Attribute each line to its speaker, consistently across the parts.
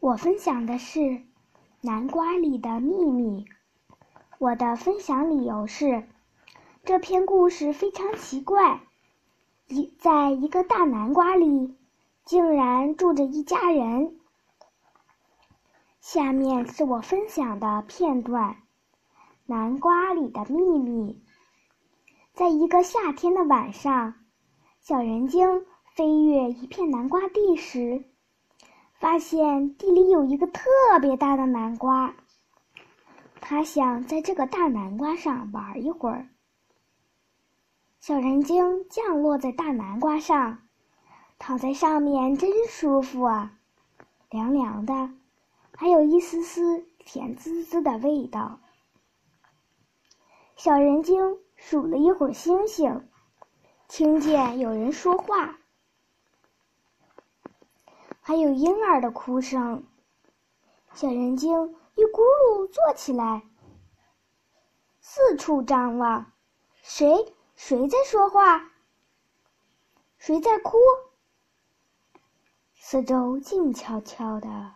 Speaker 1: 我分享的是《南瓜里的秘密》。我的分享理由是，这篇故事非常奇怪。一在一个大南瓜里，竟然住着一家人。下面是我分享的片段：《南瓜里的秘密》。在一个夏天的晚上，小人精飞越一片南瓜地时。发现地里有一个特别大的南瓜，他想在这个大南瓜上玩一会儿。小人精降落在大南瓜上，躺在上面真舒服啊，凉凉的，还有一丝丝甜滋滋的味道。小人精数了一会儿星星，听见有人说话。还有婴儿的哭声，小人精一咕噜坐起来，四处张望，谁谁在说话？谁在哭？四周静悄悄的，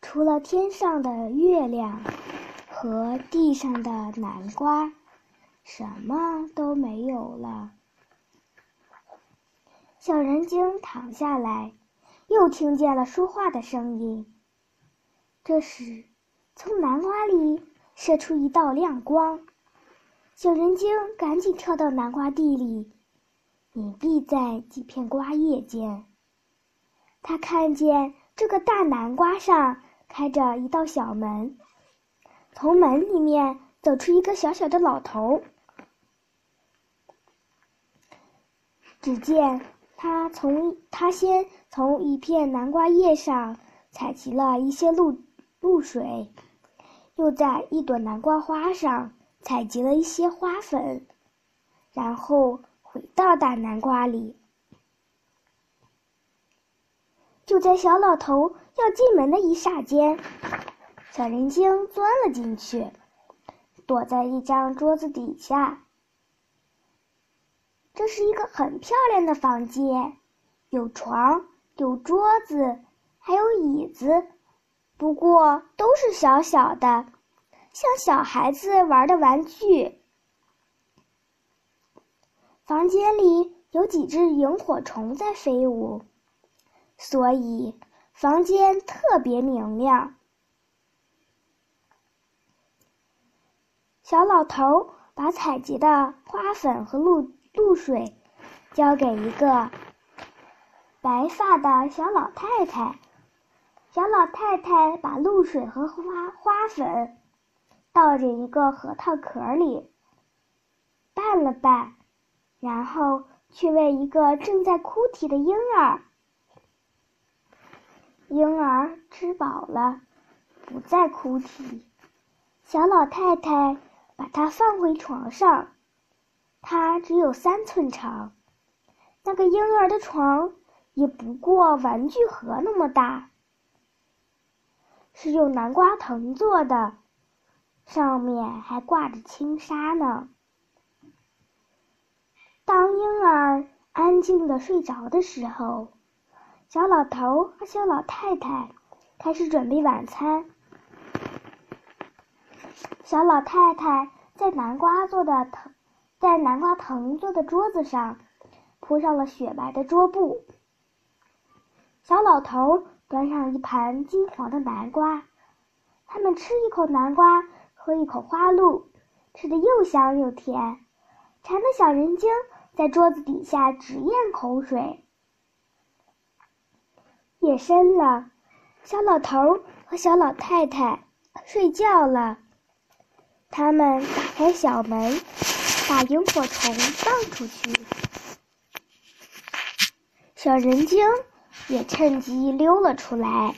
Speaker 1: 除了天上的月亮和地上的南瓜，什么都没有了。小人精躺下来。又听见了说话的声音。这时，从南瓜里射出一道亮光，小人精赶紧跳到南瓜地里，隐蔽在几片瓜叶间。他看见这个大南瓜上开着一道小门，从门里面走出一个小小的老头。只见。他从他先从一片南瓜叶上采集了一些露露水，又在一朵南瓜花上采集了一些花粉，然后回到大南瓜里。就在小老头要进门的一霎间，小人精钻了进去，躲在一张桌子底下。这是一个很漂亮的房间，有床，有桌子，还有椅子，不过都是小小的，像小孩子玩的玩具。房间里有几只萤火虫在飞舞，所以房间特别明亮。小老头把采集的花粉和露。露水交给一个白发的小老太太，小老太太把露水和花花粉倒进一个核桃壳里，拌了拌，然后去喂一个正在哭啼的婴儿。婴儿吃饱了，不再哭啼，小老太太把它放回床上。它只有三寸长，那个婴儿的床也不过玩具盒那么大，是用南瓜藤做的，上面还挂着轻纱呢。当婴儿安静的睡着的时候，小老头和小老太太开始准备晚餐。小老太太在南瓜做的藤。在南瓜藤做的桌子上，铺上了雪白的桌布。小老头端上一盘金黄的南瓜，他们吃一口南瓜，喝一口花露，吃的又香又甜，馋的小人精在桌子底下直咽口水。夜深了，小老头和小老太太睡觉了，他们打开小门。把萤火虫放出去，小人精也趁机溜了出来。